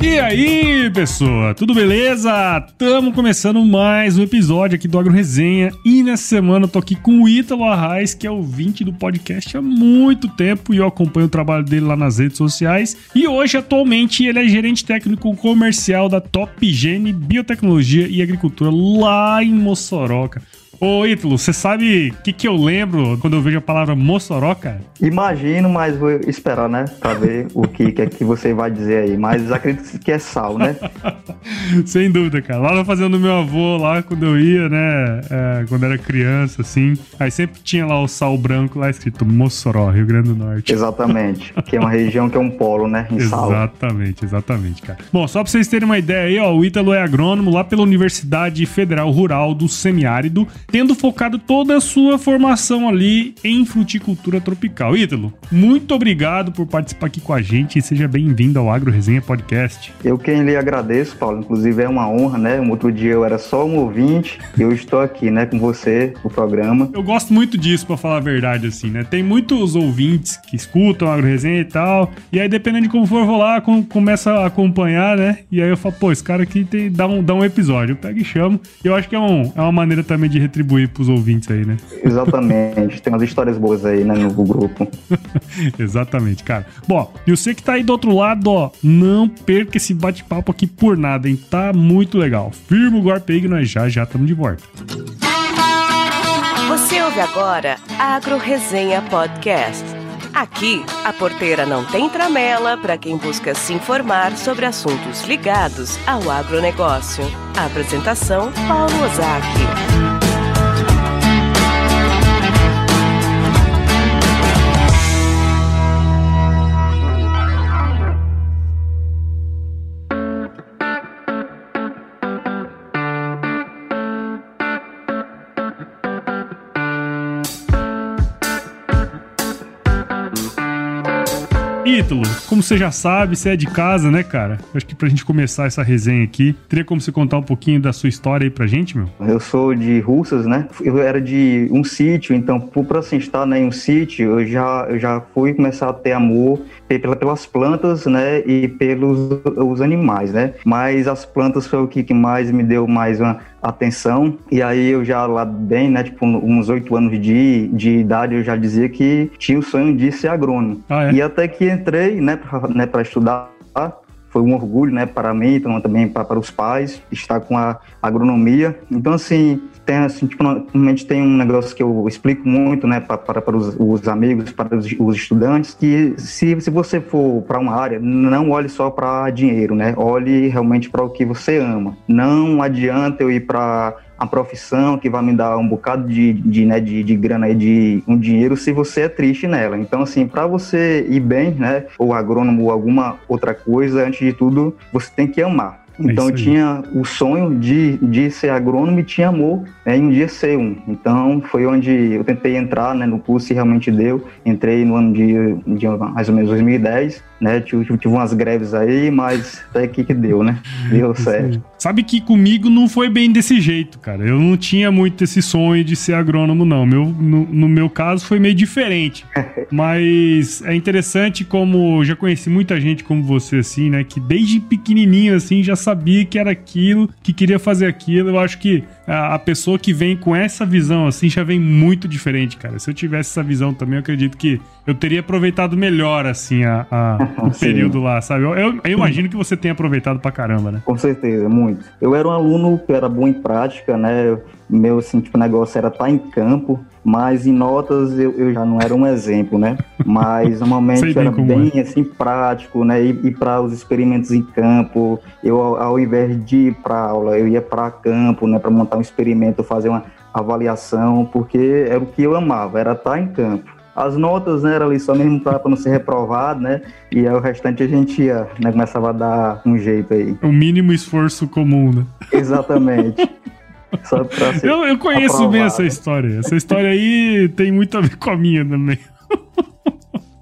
E aí, pessoa, tudo beleza? Tamo começando mais um episódio aqui do Agro Resenha e nessa semana eu tô aqui com o Ítalo Arraes, que é ouvinte do podcast há muito tempo e eu acompanho o trabalho dele lá nas redes sociais. E hoje, atualmente, ele é gerente técnico comercial da Top Gene Biotecnologia e Agricultura lá em Mossoró. Ô, Ítalo, você sabe o que, que eu lembro quando eu vejo a palavra Mossoró, cara? Imagino, mas vou esperar, né? Pra ver o que, que é que você vai dizer aí. Mas acredito que é sal, né? Sem dúvida, cara. Lá na fazenda do meu avô, lá quando eu ia, né? É, quando era criança, assim. Aí sempre tinha lá o sal branco lá escrito Mossoró, Rio Grande do Norte. Exatamente. Que é uma região que é um polo, né? Em sal. Exatamente, exatamente, cara. Bom, só pra vocês terem uma ideia aí, ó, o Ítalo é agrônomo lá pela Universidade Federal Rural do Semiárido tendo focado toda a sua formação ali em fruticultura tropical. Ítalo, muito obrigado por participar aqui com a gente e seja bem-vindo ao Agro Resenha Podcast. Eu quem lhe agradeço, Paulo. Inclusive é uma honra, né? Um outro dia eu era só um ouvinte e eu estou aqui, né, com você, no programa. Eu gosto muito disso, para falar a verdade, assim, né? Tem muitos ouvintes que escutam Agro Resenha e tal, e aí dependendo de como for, vou lá, com, começa a acompanhar, né? E aí eu falo, pô, esse cara aqui tem, dá, um, dá um episódio. Eu pego e chamo. Eu acho que é, um, é uma maneira também de retribuir pros ouvintes aí, né? Exatamente. Tem umas histórias boas aí, né, no grupo. Exatamente, cara. Bom, e você que tá aí do outro lado, ó, não perca esse bate-papo aqui por nada, hein? Tá muito legal. Firma o golpe aí que nós já já estamos de volta. Você ouve agora Agro Resenha Podcast. Aqui, a porteira não tem tramela para quem busca se informar sobre assuntos ligados ao agronegócio. apresentação: Paulo Ozaki. Ítalo, como você já sabe, você é de casa, né, cara? Acho que pra gente começar essa resenha aqui, teria como você contar um pouquinho da sua história aí pra gente, meu? Eu sou de Russas, né? Eu era de um sítio, então, por assim estar né, em um sítio, eu já, eu já fui começar a ter amor pelas plantas, né, e pelos os animais, né? Mas as plantas foi o que, que mais me deu mais uma atenção. E aí eu já lá bem, né, tipo, uns oito anos de, de idade, eu já dizia que tinha o sonho de ser agrônomo. Ah, é? E até que entrei, né, para né, estudar foi um orgulho, né, para mim, então também para, os pais, estar com a agronomia. Então, assim, tem, assim, tipo, normalmente tem um negócio que eu explico muito, né, para, para os, os, amigos, para os, os, estudantes, que se, se você for para uma área, não olhe só para dinheiro, né, olhe realmente para o que você ama. Não adianta eu ir para a profissão que vai me dar um bocado de, de, né, de, de grana e de um dinheiro se você é triste nela. Então, assim, para você ir bem, né, ou agrônomo ou alguma outra coisa, antes de tudo, você tem que amar. É então, é eu tinha o sonho de, de ser agrônomo e tinha amor né, em um dia ser um. Então, foi onde eu tentei entrar né, no curso e realmente deu. Entrei no ano de, de mais ou menos 2010 né? Tive, tive umas greves aí, mas até que que deu, né? Deu certo. Sabe que comigo não foi bem desse jeito, cara. Eu não tinha muito esse sonho de ser agrônomo, não. Meu, no, no meu caso foi meio diferente. mas é interessante como já conheci muita gente como você, assim, né? Que desde pequenininho, assim, já sabia que era aquilo, que queria fazer aquilo. Eu acho que a, pessoa que vem com essa visão, assim, já vem muito diferente, cara. Se eu tivesse essa visão também, eu acredito que eu teria aproveitado melhor, assim, a, a o período lá, sabe? Eu, eu, eu, imagino que você tenha aproveitado pra caramba, né? Com certeza, muito. Eu era um aluno que era bom em prática, né? Meu, assim, tipo, negócio era estar tá em campo, mas em notas eu, eu já não era um exemplo, né? Mas normalmente era bem, é. assim, prático, né? E, e para os experimentos em campo, eu, ao, ao invés de ir para aula, eu ia para campo, né? Para montar um experimento, fazer uma avaliação, porque era o que eu amava, era estar tá em campo. As notas, né, era ali só mesmo para não ser reprovado, né? E aí o restante a gente ia, né, começava a dar um jeito aí. O mínimo esforço comum, né? Exatamente. Só pra ser eu, eu conheço aprovado. bem essa história. Essa história aí tem muito a ver com a minha também.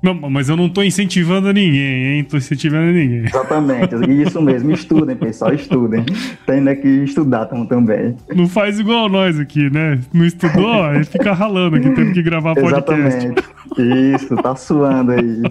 Não, mas eu não tô incentivando ninguém, hein? Tô incentivando ninguém. Exatamente, isso mesmo. Estudem, pessoal, estudem. Tem né, que estudar também. Não faz igual nós aqui, né? Não estudou, aí fica ralando aqui, tendo que gravar podcast. Exatamente. Isso, tá suando aí.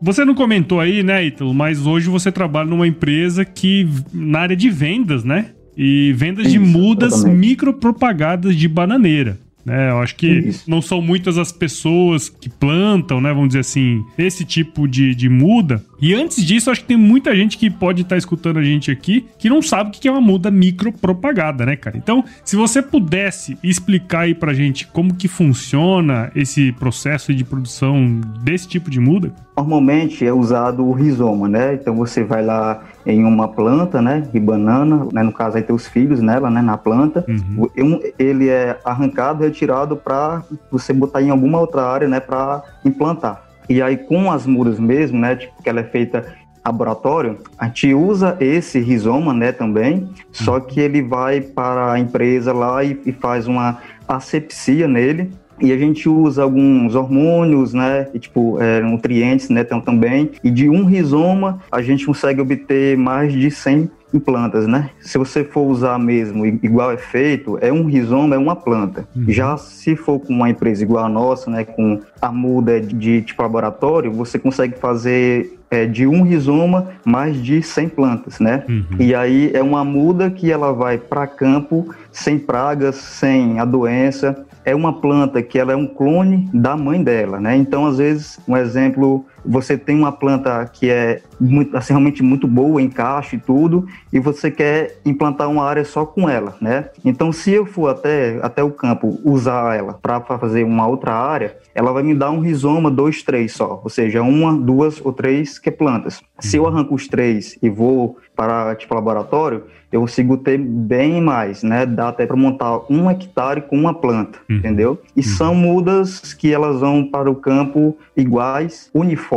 Você não comentou aí, né, Ítalo, mas hoje você trabalha numa empresa que na área de vendas, né? E vendas Isso, de mudas micropropagadas de bananeira. É, eu acho que Isso. não são muitas as pessoas que plantam, né? Vamos dizer assim, esse tipo de, de muda. E antes disso, acho que tem muita gente que pode estar tá escutando a gente aqui que não sabe o que é uma muda micropropagada, né, cara? Então, se você pudesse explicar aí pra gente como que funciona esse processo de produção desse tipo de muda. Normalmente é usado o rizoma, né? Então você vai lá em uma planta, né, de banana, né, no caso aí tem os filhos nela, né, na planta. Uhum. Ele é arrancado, retirado para você botar em alguma outra área, né, para implantar. E aí com as mudas mesmo, né, tipo, que ela é feita laboratório, a gente usa esse rizoma, né, também, só uhum. que ele vai para a empresa lá e, e faz uma asepsia nele, e a gente usa alguns hormônios, né, e, tipo, é, nutrientes, né, também, e de um rizoma a gente consegue obter mais de 100 em plantas, né? Se você for usar mesmo igual é feito, é um rizoma, é uma planta. Uhum. Já se for com uma empresa igual a nossa, né, com a muda de, de tipo laboratório, você consegue fazer é, de um rizoma mais de 100 plantas, né? Uhum. E aí é uma muda que ela vai para campo sem pragas, sem a doença, é uma planta que ela é um clone da mãe dela, né? Então, às vezes, um exemplo, você tem uma planta que é muito, assim, realmente muito boa, encaixe e tudo, e você quer implantar uma área só com ela, né? Então, se eu for até, até o campo usar ela para fazer uma outra área, ela vai me dar um rizoma, dois, três só, ou seja, uma, duas ou três que é plantas. Se eu arranco os três e vou para tipo laboratório, eu consigo ter bem mais, né? Dá até para montar um hectare com uma planta, uhum. entendeu? E uhum. são mudas que elas vão para o campo iguais, uniformes,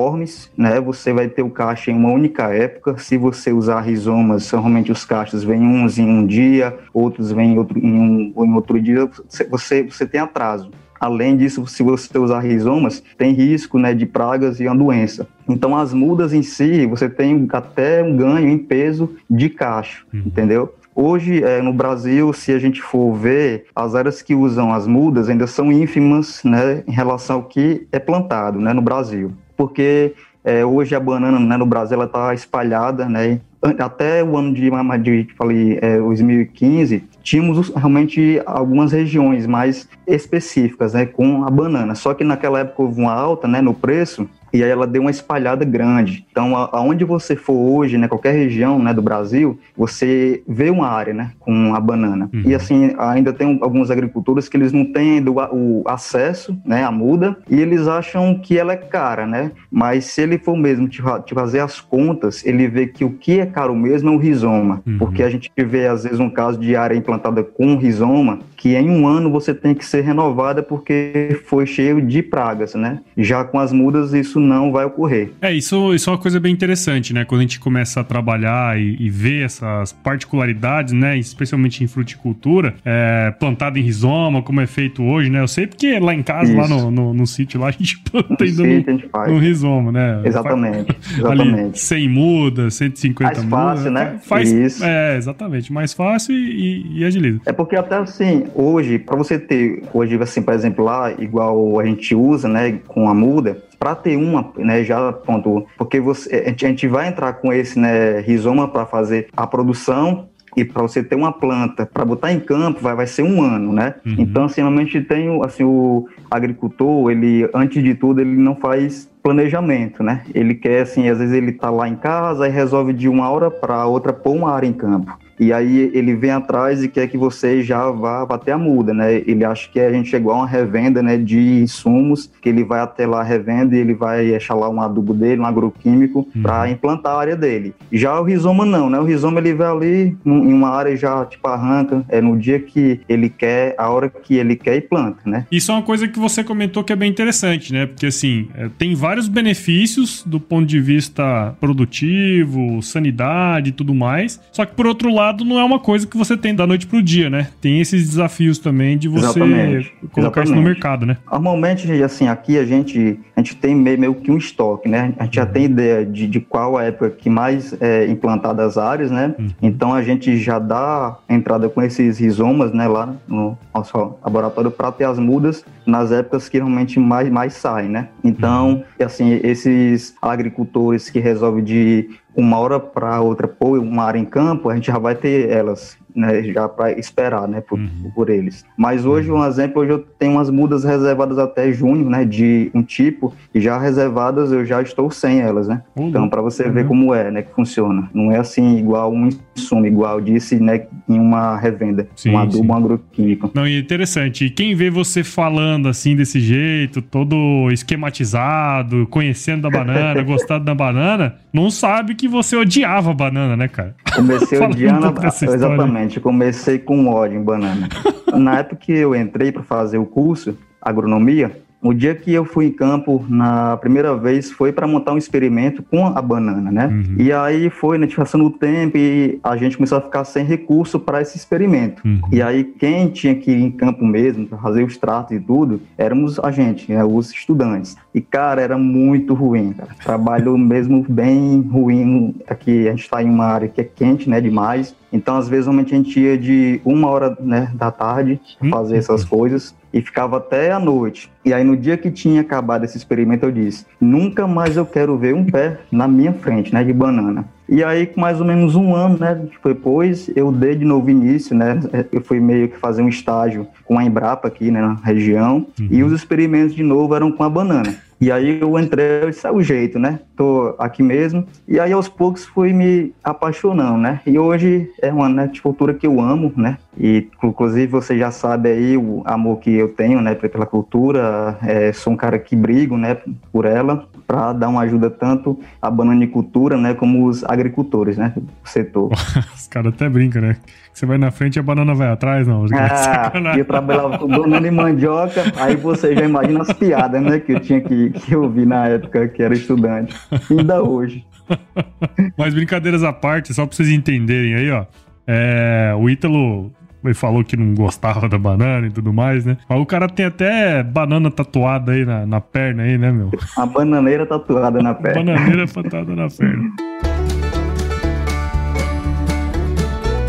né? Você vai ter o caixa em uma única época. Se você usar rizomas, normalmente os caixas vêm uns em um dia, outros vêm em outro, em, um, em outro dia. Você, você tem atraso. Além disso, se você usar rizomas, tem risco né, de pragas e uma doença. Então, as mudas em si, você tem até um ganho em peso de cacho, uhum. entendeu? Hoje, é, no Brasil, se a gente for ver, as áreas que usam as mudas ainda são ínfimas né, em relação ao que é plantado né, no Brasil. Porque é, hoje a banana né, no Brasil está espalhada, né, até o ano de, de falei, é, 2015, tínhamos realmente algumas regiões mais específicas, né, com a banana. Só que naquela época houve uma alta, né, no preço e aí ela deu uma espalhada grande. Então, aonde você for hoje, né, qualquer região, né, do Brasil, você vê uma área, né, com a banana. Uhum. E assim, ainda tem alguns agricultores que eles não têm do, o acesso, né, à muda, e eles acham que ela é cara, né? Mas se ele for mesmo te, te fazer as contas, ele vê que o que é caro mesmo é o rizoma, uhum. porque a gente vê às vezes um caso de área implantada com rizoma que em um ano você tem que ser renovada porque foi cheio de pragas, né? Já com as mudas isso não vai ocorrer. É, isso, isso é uma coisa bem interessante, né? Quando a gente começa a trabalhar e, e ver essas particularidades, né? Especialmente em fruticultura, é, plantado em rizoma, como é feito hoje, né? Eu sei porque lá em casa, isso. lá no, no, no, sítio, lá a gente planta ainda no, no, rizoma, né? Exatamente, exatamente. Ali, 100 mudas, 150 mais mudas. Mais fácil, né? Faz, isso. É, exatamente, mais fácil e, e, e agiliza. É porque até assim, hoje, para você ter, hoje, assim, por exemplo, lá, igual a gente usa, né, com a muda, para ter uma, né, já ponto, porque você, a gente vai entrar com esse, né, rizoma para fazer a produção e para você ter uma planta para botar em campo vai, vai ser um ano, né? Uhum. Então, assim, normalmente tem assim o agricultor, ele antes de tudo ele não faz planejamento, né? Ele quer assim, às vezes ele tá lá em casa e resolve de uma hora para outra pôr uma área em campo. E aí ele vem atrás e quer que você já vá bater a muda, né? Ele acha que a gente chegou a uma revenda, né, de insumos, que ele vai até lá revenda e ele vai achar lá um adubo dele, um agroquímico, uhum. para implantar a área dele. Já o rizoma não, né? O rizoma ele vai ali em uma área já tipo arranca, é no dia que ele quer, a hora que ele quer e planta, né? Isso é uma coisa que você comentou que é bem interessante, né? Porque assim, é, tem vários benefícios do ponto de vista produtivo, sanidade e tudo mais. Só que por outro lado lado, não é uma coisa que você tem da noite pro dia, né? Tem esses desafios também de você Exatamente. colocar Exatamente. isso no mercado, né? Normalmente, assim, aqui a gente, a gente tem meio, meio que um estoque, né? A gente já tem ideia de, de qual a época que mais é implantada as áreas, né? Então a gente já dá entrada com esses rizomas, né, lá no nosso laboratório para ter as mudas nas épocas que realmente mais, mais saem, né? Então, assim, esses agricultores que resolvem de uma hora para outra pôr uma área em campo, a gente já vai ter elas, né, já para esperar, né, por, por eles. Mas hoje, um exemplo, hoje eu tenho umas mudas reservadas até junho, né, de um tipo, e já reservadas eu já estou sem elas, né? Uhum. Então, para você ver Uhum. como é, né, que funciona. Não é assim igual um insumo, igual disse, né, em uma revenda, Sim, um adubo sim. agroquímico. Não, e é interessante. E quem vê você falando assim desse jeito, todo esquematizado, conhecendo da banana, gostado da banana, não sabe que você odiava a banana, né, cara? Comecei odiando, dessa história. Exatamente, comecei com ódio em banana. Na época que eu entrei para fazer o curso, agronomia, o dia que eu fui em campo na primeira vez foi para montar um experimento com a banana, né? Uhum. E aí foi, né, passando o tempo e a gente começou a ficar sem recurso para esse experimento. Uhum. E aí quem tinha que ir em campo mesmo, para fazer os tratos e tudo, éramos a gente, né, os estudantes. E cara, era muito ruim, cara. Trabalho mesmo bem ruim. Aqui a gente está em uma área que é quente, né, demais. Então, às vezes, realmente a gente ia de uma hora né, da tarde pra fazer essas coisas e ficava até a noite. E aí, no dia que tinha acabado esse experimento, eu disse: nunca mais eu quero ver um pé na minha frente, né, de banana. E aí, com mais ou menos um ano, né, depois, eu dei de novo início, né, eu fui meio que fazer um estágio com a Embrapa aqui, né, na região, e os experimentos de novo eram com a banana. E aí eu entrei, isso é o jeito, né? Tô aqui mesmo. E aí aos poucos fui me apaixonando, né? E hoje é uma né, cultura que eu amo, né? E inclusive você já sabe aí o amor que eu tenho, né? Pela cultura. É, sou um cara que brigo, né? Por ela, para dar uma ajuda tanto à bananicultura, né? Como os agricultores, né? Do setor. Os caras até brincam, né? Você vai na frente e a banana vai atrás, não. Ah, eu trabalhava com banana e mandioca, aí você já imagina as piadas, né, que eu tinha que, que ouvir na época que era estudante. Ainda hoje. Mas brincadeiras à parte, só pra vocês entenderem aí, ó. É, o Ítalo ele falou que não gostava da banana e tudo mais, né? Mas o cara tem até banana tatuada aí na, na perna aí, né, meu? A bananeira tatuada na perna. Bananeira tatuada na perna.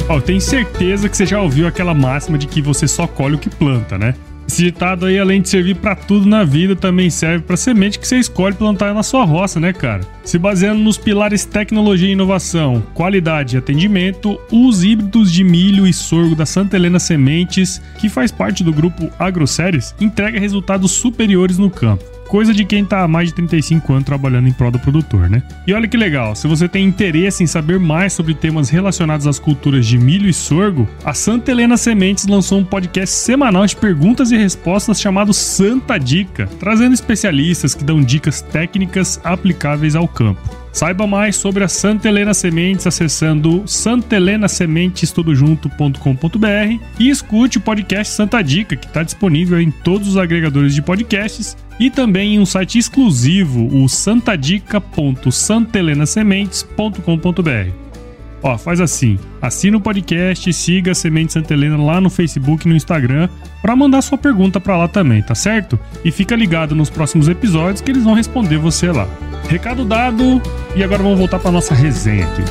Ó, eu tenho certeza que você já ouviu aquela máxima de que você só colhe o que planta, né? Esse ditado aí, além de servir pra tudo na vida, também serve pra semente que você escolhe plantar na sua roça, né, cara? Se baseando nos pilares tecnologia e inovação, qualidade e atendimento, os híbridos de milho e sorgo da Santa Helena Sementes, que faz parte do grupo AgroSéries, entrega resultados superiores no campo. Coisa de quem tá há mais de 35 anos trabalhando em prol do produtor, né? E olha que legal, se você tem interesse em saber mais sobre temas relacionados às culturas de milho e sorgo, a Santa Helena Sementes lançou um podcast semanal de perguntas e respostas chamado Santa Dica, trazendo especialistas que dão dicas técnicas aplicáveis ao campo. Saiba mais sobre a Santa Helena Sementes acessando santelenasementestudo.com.br e escute o podcast Santa Dica, que está disponível em todos os agregadores de podcasts e também em um site exclusivo, o santadica.santelenasementes.com.br. Ó, faz assim, assina o podcast e siga a Semente Santa Helena lá no Facebook e no Instagram para mandar sua pergunta para lá também, tá certo? E fica ligado nos próximos episódios que eles vão responder você lá. Recado dado, e agora vamos voltar para nossa resenha aqui.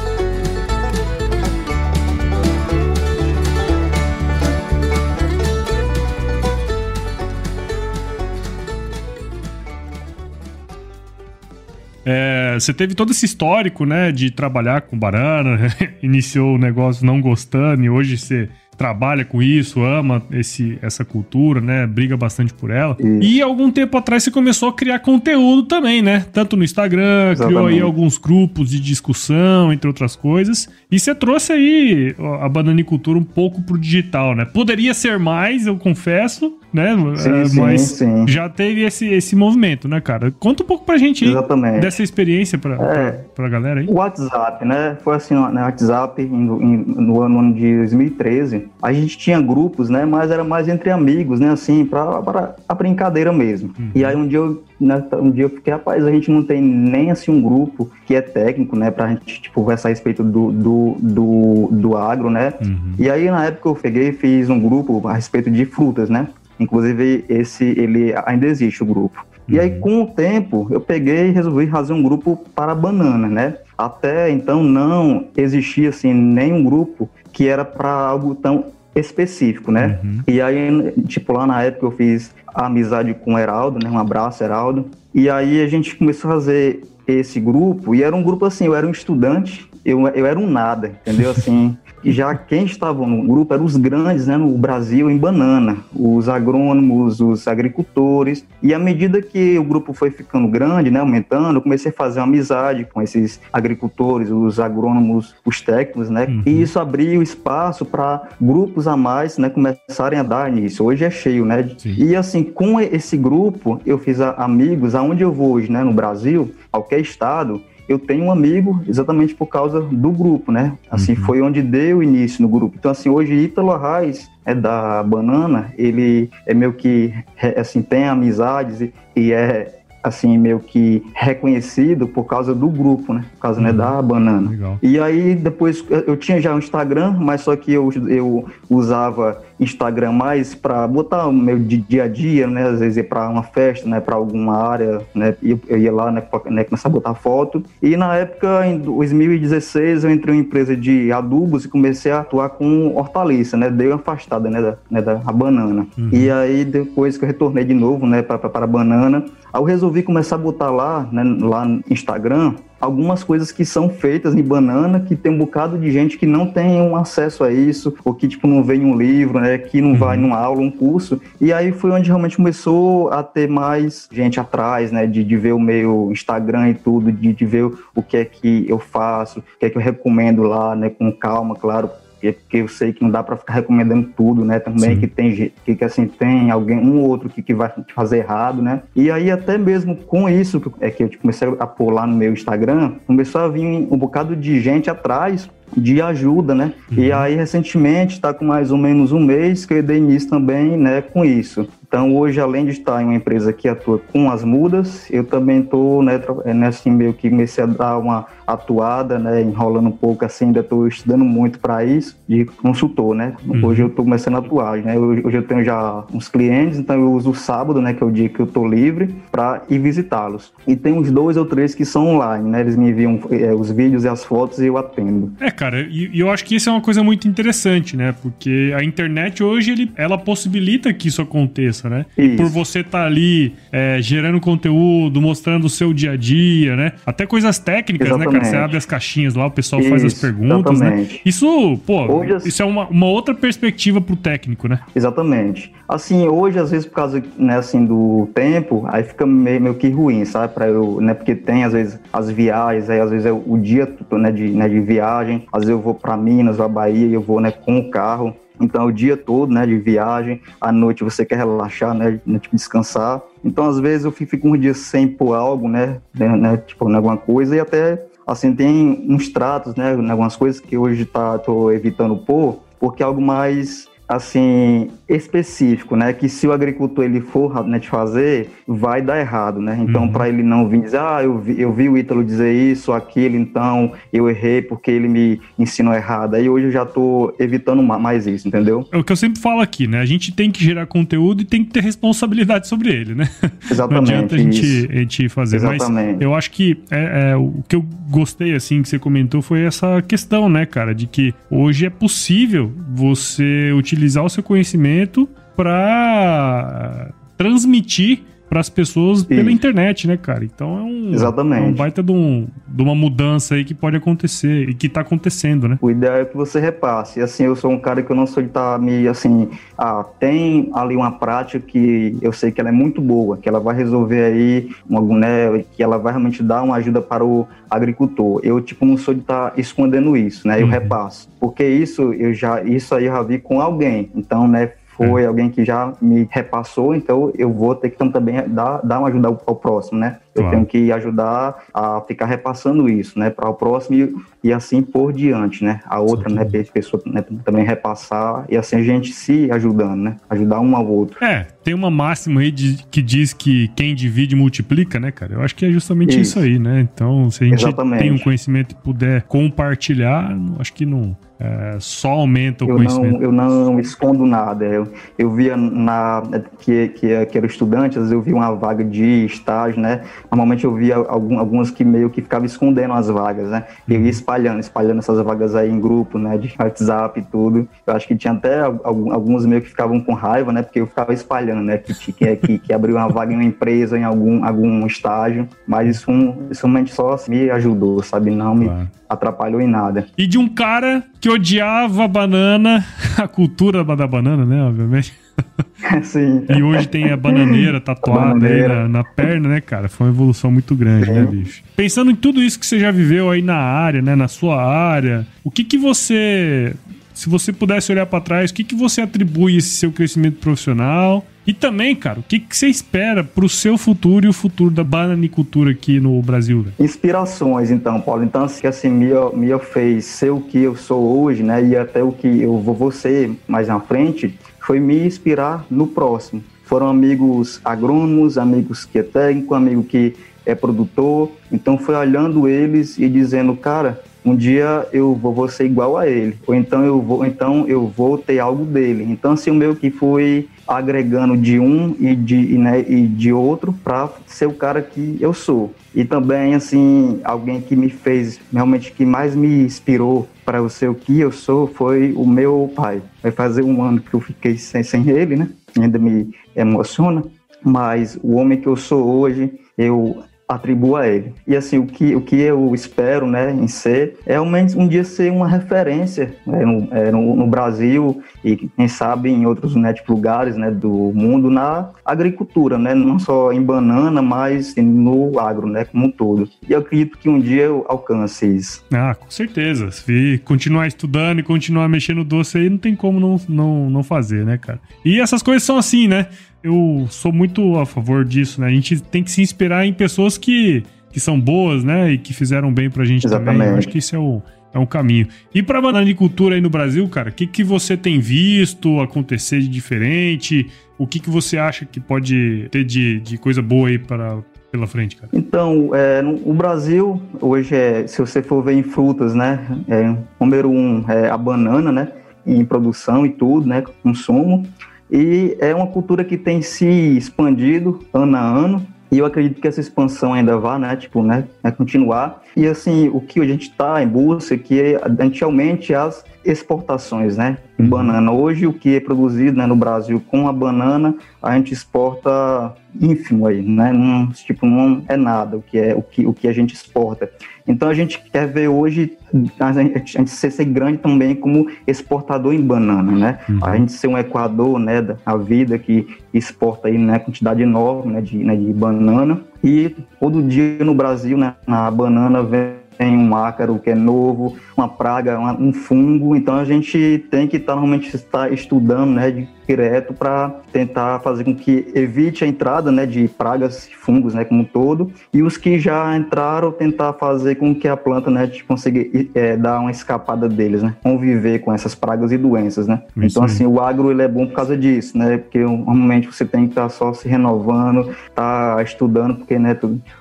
É, você teve todo esse histórico, né, de trabalhar com banana, iniciou o negócio não gostando e hoje você trabalha com isso, ama esse, essa cultura, né, briga bastante por ela. Isso. E algum tempo atrás você começou a criar conteúdo também, né, tanto no Instagram, criou aí Exatamente. alguns grupos de discussão, entre outras coisas. E você trouxe aí a bananicultura um pouco pro digital, né? Poderia ser mais, eu confesso, né? Sim, É, sim, mas sim. já teve esse, esse movimento, né, cara? Conta um pouco pra gente aí Exatamente. dessa experiência pra, pra, É. pra galera aí. O WhatsApp, né? Foi assim, no WhatsApp em- em- no ano, no ano de 2013. A gente tinha grupos, né? Mas era mais entre amigos, né? Assim, pra, pra a brincadeira mesmo. E aí um dia eu, né, um dia eu fiquei, rapaz, a gente não tem nem assim um grupo que é técnico, né? Pra gente, tipo, conversar a respeito do, do, do, do agro, né? Uhum. E aí, na época, eu peguei e fiz um grupo a respeito de frutas, né? Inclusive, esse, ele ainda existe o grupo. E aí, com o tempo, eu peguei e resolvi fazer um grupo para banana, né? Até então, não existia, assim, nenhum grupo que era para algo tão específico, né? Uhum. E aí, tipo, lá na época eu fiz a amizade com o Heraldo, né? Um abraço, Heraldo. E aí a gente começou a fazer esse grupo, e era um grupo assim, eu era um estudante, eu, eu era um nada, entendeu? Assim, e já quem estava no grupo eram os grandes, né, no Brasil em banana, os agrônomos, os agricultores. E à medida que o grupo foi ficando grande, né, aumentando, eu comecei a fazer uma amizade com esses agricultores, os agrônomos, os técnicos, né? Uhum. E isso abriu espaço para grupos a mais, né, começarem a dar nisso. Hoje é cheio, né? Sim. E assim, com esse grupo, eu fiz amigos aonde eu vou hoje, né, no Brasil, qualquer estado, eu tenho um amigo exatamente por causa do grupo, né? Assim, Uhum. foi onde deu início no grupo. Então, assim, hoje Ítalo Arraes é da Banana, ele é meio que, assim, tem amizades e, e é, assim, meio que reconhecido por causa do grupo, né? Por causa, né, Uhum. da Banana. Legal. E aí depois eu- eu tinha já um Instagram, mas só que eu, eu usava Instagram mais para botar o meu di- dia a dia, né? Às vezes ir para uma festa, né? Para alguma área, né? E Eu, ia lá, né? Né? Começar a botar foto. E na época, em 2016, eu entrei em uma empresa de adubos e comecei a atuar com hortaliça, né? Dei uma afastada, né? Da, né, da a banana. Uhum. E aí depois que eu retornei de novo, né? Para a banana, aí eu resolvi começar a botar lá, né? Lá no Instagram algumas coisas que são feitas em banana que tem um bocado de gente que não tem um acesso a isso, ou que tipo não vê em um livro, né, que não vai numa aula, um curso. E aí foi onde realmente começou a ter mais gente atrás, né, de, de ver o meu Instagram e tudo, de, de ver o que é que eu faço, o que é que eu recomendo lá, né, com calma, claro, porque porque eu sei que não dá para ficar recomendando tudo, né? Também Sim. que tem que, que, assim tem alguém um ou outro que, que vai te fazer errado, né? E aí até mesmo com isso que é que eu comecei a pôr lá no meu Instagram, começou a vir um bocado de gente atrás de ajuda, né? E aí recentemente está com mais ou menos um mês que eu dei início também, né, com isso. Então hoje além de estar em uma empresa que atua com as mudas, eu também estou, né, é, né, assim meio que comecei a dar uma atuada, né, enrolando um pouco assim, ainda estou estudando muito para isso, de consultor, né? Uhum. Hoje eu estou começando a atuar, né? Hoje, eu tenho já uns clientes, então eu uso o sábado, né, que é o dia que eu estou livre, para ir visitá-los. E tem uns dois ou três que são online, né? Eles me enviam é, os vídeos e as fotos e eu atendo. É, cara, e, e eu acho que isso é uma coisa muito interessante, né? Porque a internet hoje, ele, ela possibilita que isso aconteça, né? E Isso. por você estar ali é, gerando conteúdo, mostrando o seu dia a dia, né? Até coisas técnicas, né, cara? Você Exatamente. abre as caixinhas lá, o pessoal faz as Isso, perguntas, né? exatamente. Isso, pô, Hoje isso é uma, uma outra perspectiva pro técnico, né? Exatamente. Assim, hoje, às vezes, por causa, né, assim, do tempo, aí fica meio, meio que ruim, sabe? Pra eu, né, porque tem, às vezes, as viagens, aí, às vezes, é o dia, né, de, né, de viagem, às vezes eu vou pra Minas, a Bahia, e eu vou, né, com o carro, então, o dia todo, né, de viagem, à noite você quer relaxar, né, né, tipo, descansar, então, às vezes, eu fico um dia sem pôr algo, né, né, né, tipo, né, alguma coisa, e até, assim, tem uns tratos, né, algumas coisas que hoje tá, tô evitando pôr, porque é algo mais assim específico, né? Que se o agricultor ele for né, de fazer, vai dar errado, né? Então, Uhum. para ele não vir dizer, ah, eu vi, eu vi o Ítalo dizer isso, aquilo, então eu errei porque ele me ensinou errado. Aí hoje eu já tô evitando ma- mais isso, entendeu? É o que eu sempre falo aqui, né? A gente tem que gerar conteúdo e tem que ter responsabilidade sobre ele, né? Não Exatamente. adianta a gente, a gente fazer. Mas Exatamente. eu acho que é, é, o que eu gostei, assim, que você comentou foi essa questão, né, cara? De que hoje é possível você utilizar o seu conhecimento para transmitir para as pessoas pela Isso. internet, né, cara? Então é um, Exatamente. é um baita de, um- de uma mudança aí que pode acontecer e que tá acontecendo, né? O ideal é que você repasse. Assim, eu sou um cara que eu não sou de estar me assim, ah, tem ali uma prática que eu sei que ela é muito boa, que ela vai resolver aí uma né, que ela vai realmente dar uma ajuda para o agricultor. Eu tipo não sou de estar escondendo isso, né? Eu Uhum. repasso. Porque isso eu já isso aí eu já vi com alguém. Então, né, foi alguém que já me repassou, então eu vou ter que também dar, dar uma ajuda ao, ao próximo, né? Eu claro. tenho que ajudar a ficar repassando isso, né, para o próximo e, e, assim por diante, né? A outra, Sim. né, pessoa né, também repassar e assim a gente se ajudando, né? Ajudar um ao outro. É, tem uma máxima aí de, que diz que quem divide multiplica, né, cara? Eu acho que é justamente isso, isso aí, né? Então, se a gente Exatamente. tem um conhecimento e puder compartilhar, acho que não é, só aumenta o eu conhecimento. Não, eu não escondo nada. Eu, eu via na que, que, que era estudante, às vezes eu via uma vaga de estágio, né? Normalmente eu via algum, algumas que meio que ficavam escondendo as vagas, né? E eu ia uhum. espalhando, espalhando essas vagas aí em grupo, né? De WhatsApp e tudo. Eu acho que tinha até alguns meio que ficavam com raiva, né? Porque eu ficava espalhando, né? Que, que, que, que abriu uma vaga em uma empresa, em algum, algum estágio. Mas isso, isso realmente só me ajudou, sabe? Não me claro. atrapalhou em nada. E de um cara que odiava a banana, a cultura da banana, né? Obviamente. Sim. E hoje tem a bananeira tatuada bananeira. aí na, na, perna, né, cara? Foi uma evolução muito grande, né, Sim. né, bicho? Pensando em tudo isso que você já viveu aí na área, né, na sua área, o que que você, se você pudesse olhar para trás, o que que você atribui esse seu crescimento profissional? E também, cara, o que, que você espera pro seu futuro e o futuro da bananicultura aqui no Brasil? Véio? Inspirações, então, Paulo. Então, assim, assim me, me fez ser o que eu sou hoje, né? E até o que eu vou ser mais na frente foi me inspirar no próximo. Foram amigos agrônomos, amigos que é técnico, amigo que é produtor. Então foi olhando eles e dizendo, cara, um dia eu vou, vou ser igual a ele, ou então eu vou, então eu vou ter algo dele. Então assim o meu que fui agregando de um e de, né, e de outro para ser o cara que eu sou. E também, assim, alguém que me fez, realmente, que mais me inspirou para eu ser o que eu sou foi o meu pai. Vai fazer um ano que eu fiquei sem, sem ele, né? Ainda me emociona. Mas o homem que eu sou hoje, eu atribuo a ele. E assim, o que, o que eu espero né, em ser é um, um dia ser uma referência né, no, é, no, no, Brasil e quem sabe em outros né, tipo, lugares né, do mundo na agricultura, né, não só em banana, mas no agro, né, como um todo. E eu acredito que um dia eu alcance isso. Ah, com certeza. Se continuar estudando e continuar mexendo doce aí, não tem como não, não, não fazer, né, cara? E essas coisas são assim, né? Eu sou muito a favor disso, né? A gente tem que se inspirar em pessoas que, que são boas, né? E que fizeram bem pra gente Exatamente. também. Eu acho que isso é o, é um caminho. E pra bananicultura aí no Brasil, cara, o que, que você tem visto acontecer de diferente? O que, que você acha que pode ter de, de coisa boa aí para, pela frente, cara? Então, é, no, o Brasil, hoje, é, se você for ver em frutas, né? É, número um é a banana, né? Em produção e tudo, né? Consumo. E é uma cultura que tem se expandido ano a ano. E eu acredito que essa expansão ainda vai, né, tipo, né, né continuar. E assim, o que a gente está em busca é que a gente aumente as exportações, né, de uhum. banana. Hoje, o que é produzido né, no Brasil com a banana, a gente exporta ínfimo aí, né? Não, tipo, não é nada o que é o que, o que a gente exporta. Então a gente quer ver hoje a gente, a gente ser, ser, grande também como exportador em banana, né? Uhum. A gente ser um Equador, né, da vida que exporta aí, né, quantidade enorme, né, de, né, de banana e todo dia no Brasil, né, a banana vem tem um ácaro que é novo, uma praga, um fungo, então a gente tem que estar tá, normalmente estar estudando, né, direto para tentar fazer com que evite a entrada, né, de pragas e fungos, né, como um todo, e os que já entraram tentar fazer com que a planta, né, consiga é, dar uma escapada deles, né, conviver com essas pragas e doenças, né. Isso então assim, o agro ele é bom por causa disso, né, porque normalmente você tem que estar tá só se renovando, tá estudando, porque né,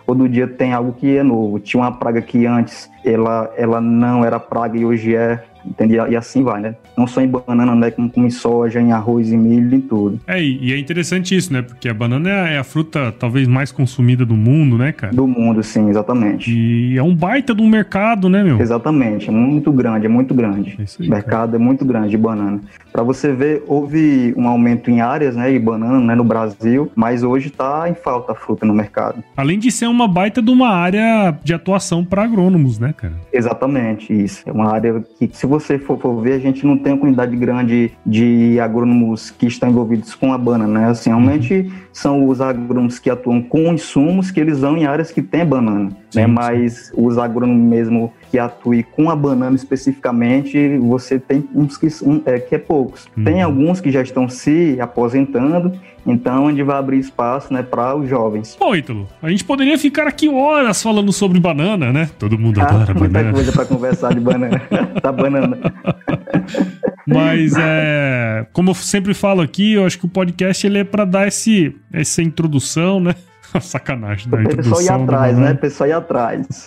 todo dia tem algo que é novo. Tinha uma praga que antes ela, ela não era praga e hoje é entende? E assim vai, né? Não só em banana, né? Como, como em soja, em arroz, em milho, em tudo. É, e é interessante isso, né? Porque a banana é a fruta talvez mais consumida do mundo, né, cara? Do mundo, sim, exatamente. E é um baita de um mercado, né, meu? Exatamente, é muito grande, é muito grande. É aí, o mercado cara. é muito grande de banana. Para você ver, houve um aumento em áreas, né, de banana, né, no Brasil, mas hoje está em falta a fruta no mercado. Além de ser uma baita de uma área de atuação para agrônomos, né, cara? Exatamente, isso. É uma área que, se você for, for, ver, a gente não tem uma comunidade grande de agrônomos que estão envolvidos com a banana, né? Assim, realmente são os agrônomos que atuam com insumos que eles vão em áreas que tem banana. Né? Mas os agrônomos mesmo que atuem com a banana especificamente, você tem uns que, um, é, que é poucos. Uhum. Tem alguns que já estão se aposentando, então a gente vai abrir espaço né, para os jovens. Bom, Ítalo, a gente poderia ficar aqui horas falando sobre banana, né? Todo mundo ah, adora muita banana. Muita coisa para conversar de banana, da banana. Mas é, como eu sempre falo aqui, eu acho que o podcast ele é para dar esse, essa introdução, né? Sacanagem, né? O pessoal ir atrás, né? O pessoal ir atrás.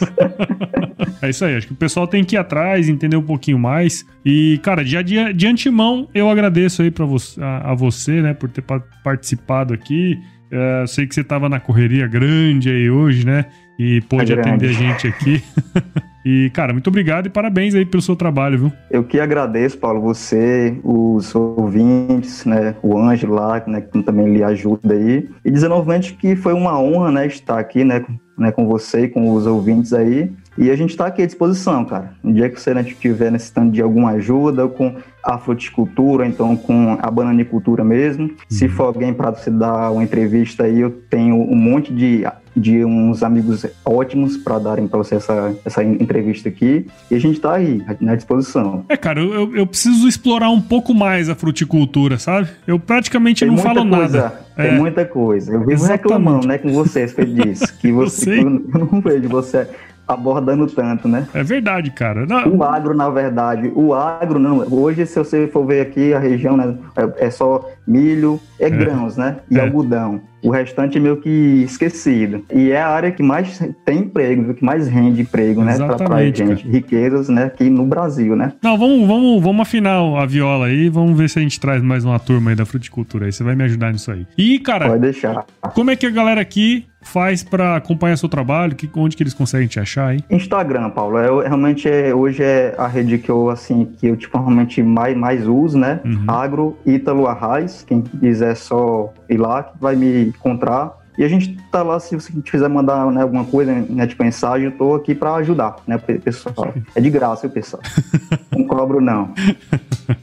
é isso aí, acho que o pessoal tem que ir atrás, entender um pouquinho mais. E, cara, de, de, de antemão, eu agradeço aí pra você, a, a você, né, por ter participado aqui. É, sei que você tava na correria grande aí hoje, né? E pôde é atender a gente aqui. E, cara, muito obrigado e parabéns aí pelo seu trabalho, viu? Eu que agradeço, Paulo, você, os ouvintes, né, o Ângelo lá, né, que também lhe ajuda aí. E dizer novamente que foi uma honra, né, estar aqui, né, né, com você e com os ouvintes aí. E a gente está aqui à disposição, cara. No dia que você né, estiver necessitando de alguma ajuda com a fruticultura, então com a bananicultura mesmo. Uhum. Se for alguém para você dar uma entrevista aí, eu tenho um monte de de uns amigos ótimos para darem para você essa, essa entrevista aqui. E a gente está aí, na disposição. É, cara, eu, eu preciso explorar um pouco mais a fruticultura, sabe? Eu praticamente tem não falo coisa, nada. Tem é. muita coisa. Eu vivo Exatamente. reclamando, né, com vocês, que disse. Que você, eu, eu não vejo você abordando tanto, né? É verdade, cara. Não... O agro, na verdade, o agro, não. Hoje, se você for ver aqui a região, né, é, é só milho, é, é. grãos, né? E é. algodão. O restante é meio que esquecido. E é a área que mais tem emprego, que mais rende emprego, né? Pra, pra gente. Cara. Riquezas, né? Aqui no Brasil, né? Não, vamos, vamos, vamos afinar a viola aí. Vamos ver se a gente traz mais uma turma aí da fruticultura aí. Você vai me ajudar nisso aí. E, cara. Pode deixar. Como é que a galera aqui faz para acompanhar seu trabalho? Que, onde que eles conseguem te achar aí? Instagram, Paulo. Eu, realmente é, hoje é a rede que eu assim que eu tipo realmente mais, mais uso, né? Uhum. Agro Ítalo Arraes. Quem quiser só ir lá, que vai me encontrar. E a gente tá lá, se você quiser mandar né, alguma coisa, né, tipo mensagem, eu tô aqui para ajudar, né, pessoal. É de graça, pessoal. não cobro, não.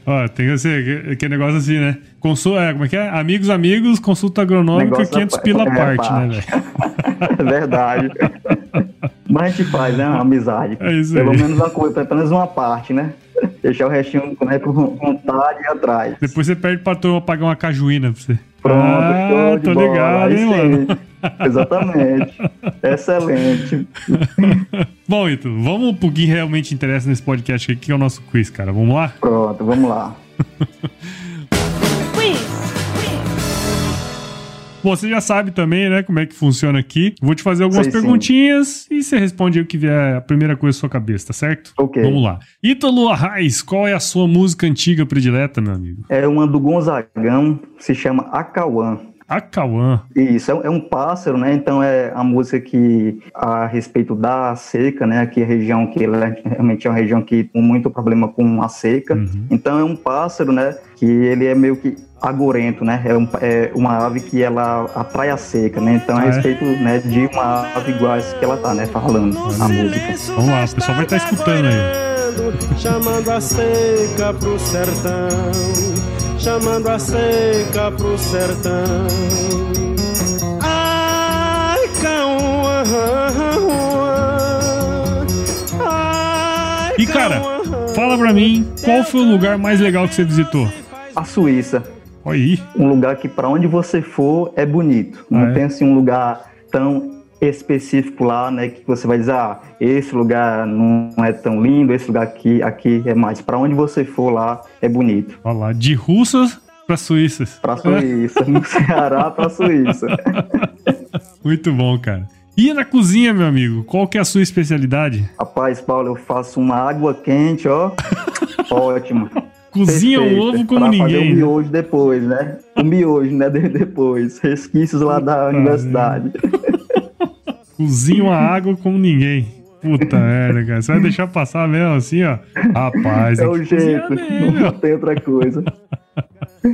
Ó, tem que ser aquele negócio assim, né? Consul, é, como é que é? Amigos, amigos, consulta agronômica, negócio 500 pila é, parte, né, velho? É verdade. Mas a gente faz, né, uma amizade. É isso Pelo aí. menos uma coisa, pelo menos uma parte, né? Deixar o restinho né, por vontade e atrás. Depois você perde pra turma pagar uma cajuína pra você. Pronto, ah, tô bola. ligado, hein, mano? Exatamente. Excelente. Bom, Ito, vamos pro que realmente interessa nesse podcast aqui, que é o nosso quiz, cara. Vamos lá? Pronto, vamos lá. você já sabe também, né, como é que funciona aqui. Vou te fazer algumas Sei, perguntinhas sim. e você responde o que vier a primeira coisa da sua cabeça, tá certo? Ok. Vamos lá. Ítalo Arraes, qual é a sua música antiga predileta, meu amigo? É uma do Gonzagão, se chama Acauã. Acauã. Isso, é, é, um pássaro, né? Então é a música que a respeito da seca, né? Aqui a região que ela realmente é uma região que tem muito problema com a seca. Uhum. Então é um pássaro, né? Que ele é meio que agorento, né? É, um, é, uma ave que ela atrai a seca, né? Então, a é. respeito né, de uma ave igual essa que ela tá, né? Falando a música. Vamos lá, o pessoal vai estar tá escutando aí. Chamando a seca pro sertão, chamando a seca pro sertão. Ai, cauã, ai, E cara, fala pra mim, qual foi o lugar mais legal que você visitou? A Suíça. Aí. Um lugar que para onde você for é bonito. Não é. tem assim um lugar tão específico lá, né, que você vai dizer, ah, esse lugar não é tão lindo, esse lugar aqui, aqui é mais. Para onde você for lá é bonito. Olha lá, de russas para suíças. Para Suíça, no Ceará para Suíça. Muito bom, cara. E na cozinha, meu amigo, qual que é a sua especialidade? Rapaz, Paulo, eu faço uma água quente, ó. Ótimo. Cozinha o ovo como pra ninguém. Fazer o né? miojo depois, né? O miojo, né? depois. Resquícios lá da universidade. Cozinha a água como ninguém. Puta merda, cara. Você vai deixar passar mesmo assim, ó? Rapaz. É o jeito. não tem outra coisa.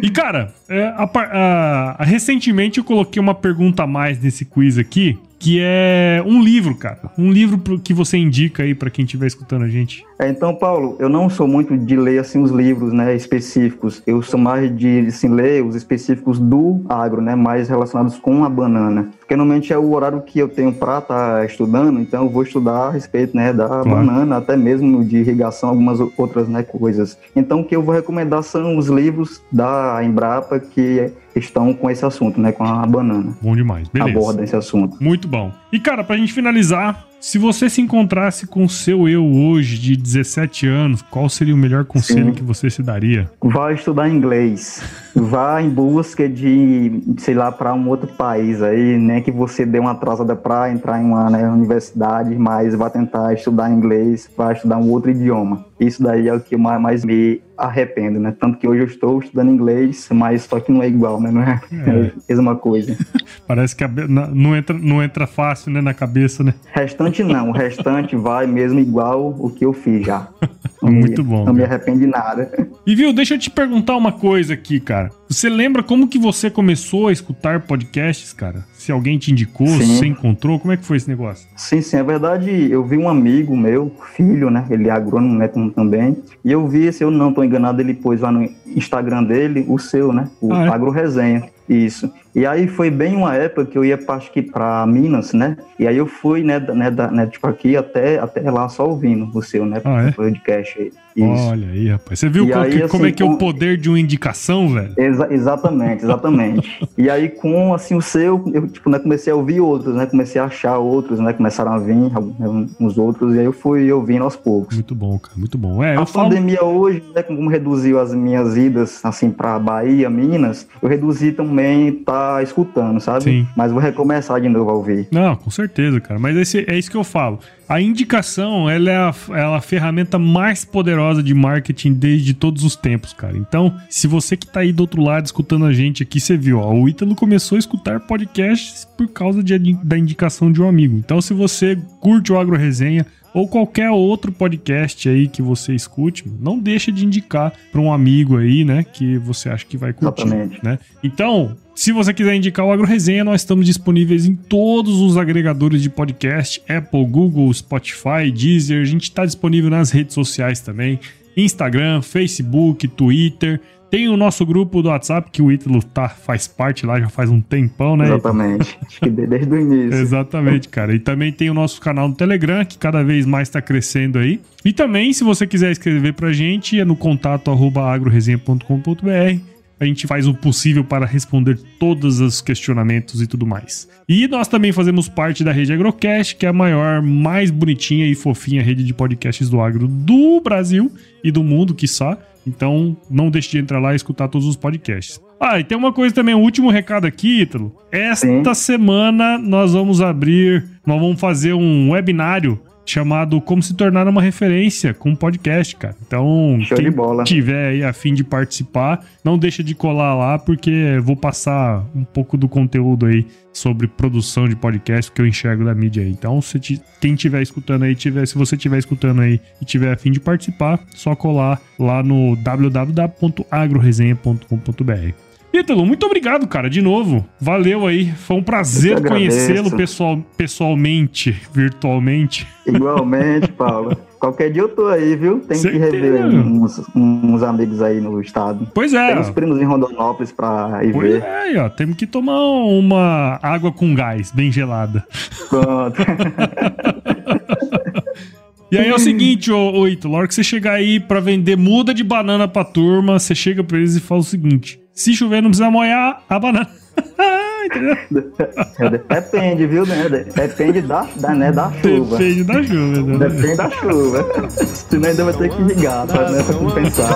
E, cara, é, a, a, a, recentemente eu coloquei uma pergunta a mais nesse quiz aqui, que é um livro, cara. Um livro que você indica aí para quem estiver escutando a gente. É, então, Paulo, eu não sou muito de ler assim os livros, né, específicos. Eu sou mais de assim, ler os específicos do agro, né, mais relacionados com a banana. Porque normalmente é o horário que eu tenho para estar tá estudando, então eu vou estudar a respeito né, da claro. banana, até mesmo de irrigação, algumas outras né, coisas. Então o que eu vou recomendar são os livros da Embrapa que estão com esse assunto, né, com a banana. Bom demais, beleza. Aborda esse assunto. Muito bom. E cara, pra gente finalizar, se você se encontrasse com o seu eu hoje, de 17 anos, qual seria o melhor conselho Sim. que você se daria? Vá estudar inglês. Vá em busca de, sei lá, para um outro país aí, nem que você dê uma atrasada para entrar em uma né, universidade, mas vá tentar estudar inglês, vá estudar um outro idioma. Isso daí é o que mais me arrependo, né? Tanto que hoje eu estou estudando inglês, mas só que não é igual, né? Não é, é. a mesma coisa. Parece que não, entra, não entra fácil, né, na cabeça, né? Restante não, o restante vai mesmo igual o que eu fiz já. Muito bom. Não me arrependo de nada. E viu, deixa eu te perguntar uma coisa aqui, cara. Você lembra como que você começou a escutar podcasts, cara? Se alguém te indicou, sim. se você encontrou, como é que foi esse negócio? Sim, sim, é verdade. Eu vi um amigo meu, filho, né? Ele é agrônomo né, também. E eu vi, se eu não estou enganado, ele pôs lá no Instagram dele o seu, né? O ah, é? Agro Resenha. Isso. E aí foi bem uma época que eu ia acho que para Minas, né? E aí eu fui, né, né, da, né, tipo aqui até, até lá só ouvindo o seu, né? Ah, é? Podcast aí. Isso. Olha aí, rapaz. Você viu como, aí, que, assim, como, é que com... é o poder de uma indicação, velho? Exa exatamente, exatamente. e aí com assim o seu, eu tipo, né, comecei a ouvir outros, né? Comecei a achar outros, né? Começaram a vir uns outros e aí eu fui ouvindo aos poucos. Muito bom, cara, muito bom. É, a pandemia falo... hoje, né, como reduziu as minhas idas assim para Bahia, Minas, eu reduzi também tá escutando, sabe? Sim. Mas vou recomeçar de novo a ouvir. Não, com certeza, cara. Mas esse, é isso que eu falo. A indicação, ela é a, é a, ferramenta mais poderosa de marketing desde todos os tempos, cara. Então, se você que tá aí do outro lado escutando a gente aqui, você viu, ó, o Ítalo começou a escutar podcasts por causa de, da indicação de um amigo. Então, se você curte o Agro Resenha, ou qualquer outro podcast aí que você escute, não deixa de indicar para um amigo aí, né, que você acha que vai curtir, Exatamente. né? Então, se você quiser indicar o Agro Resenha, nós estamos disponíveis em todos os agregadores de podcast, Apple, Google, Spotify, Deezer. A gente está disponível nas redes sociais também, Instagram, Facebook, Twitter. Tem o nosso grupo do WhatsApp, que o Ítalo tá, faz parte lá já faz um tempão, né? Exatamente. Acho que desde o início. Exatamente, cara. E também tem o nosso canal no Telegram, que cada vez mais está crescendo aí. E também, se você quiser escrever pra gente, é no contato arroba agroresenha.com.br a gente faz o possível para responder todos os questionamentos e tudo mais. E nós também fazemos parte da rede Agrocast, que é a maior, mais bonitinha e fofinha rede de podcasts do agro do Brasil e do mundo, quiçá. Então, não deixe de entrar lá e escutar todos os podcasts. Ah, e tem uma coisa também, um último recado aqui, Ítalo. Esta Sim. semana nós vamos abrir, nós vamos fazer um webinário chamado Como se tornar uma referência com um podcast, cara. Então, Show quem tiver aí a fim de participar, não deixa de colar lá, porque vou passar um pouco do conteúdo aí sobre produção de podcast que eu enxergo da mídia aí. Então, se quem estiver escutando aí, tiver, se você estiver escutando aí e tiver a fim de participar, só colar lá no www.agroresenha.com.br. Ítalo, muito obrigado, cara, de novo. Valeu aí. Foi um prazer conhecê-lo pessoal, pessoalmente, virtualmente. Igualmente, Paulo. Qualquer dia eu tô aí, viu? Tem que rever uns, uns, amigos aí no estado. Pois é. Tem uns primos em Rondonópolis pra ir pois ver. É, ó, temos que tomar uma água com gás, bem gelada. Pronto. E aí é o seguinte, ô, ô Ítalo, a hora que você chegar aí pra vender muda de banana pra turma, você chega pra eles e fala o seguinte: se chover, não precisa molhar a banana. Depende, viu, né? Depende da, da, né, da chuva. Depende da chuva, né? Depende da chuva. Senão ainda vai ter que ligar pra, né, pra compensar.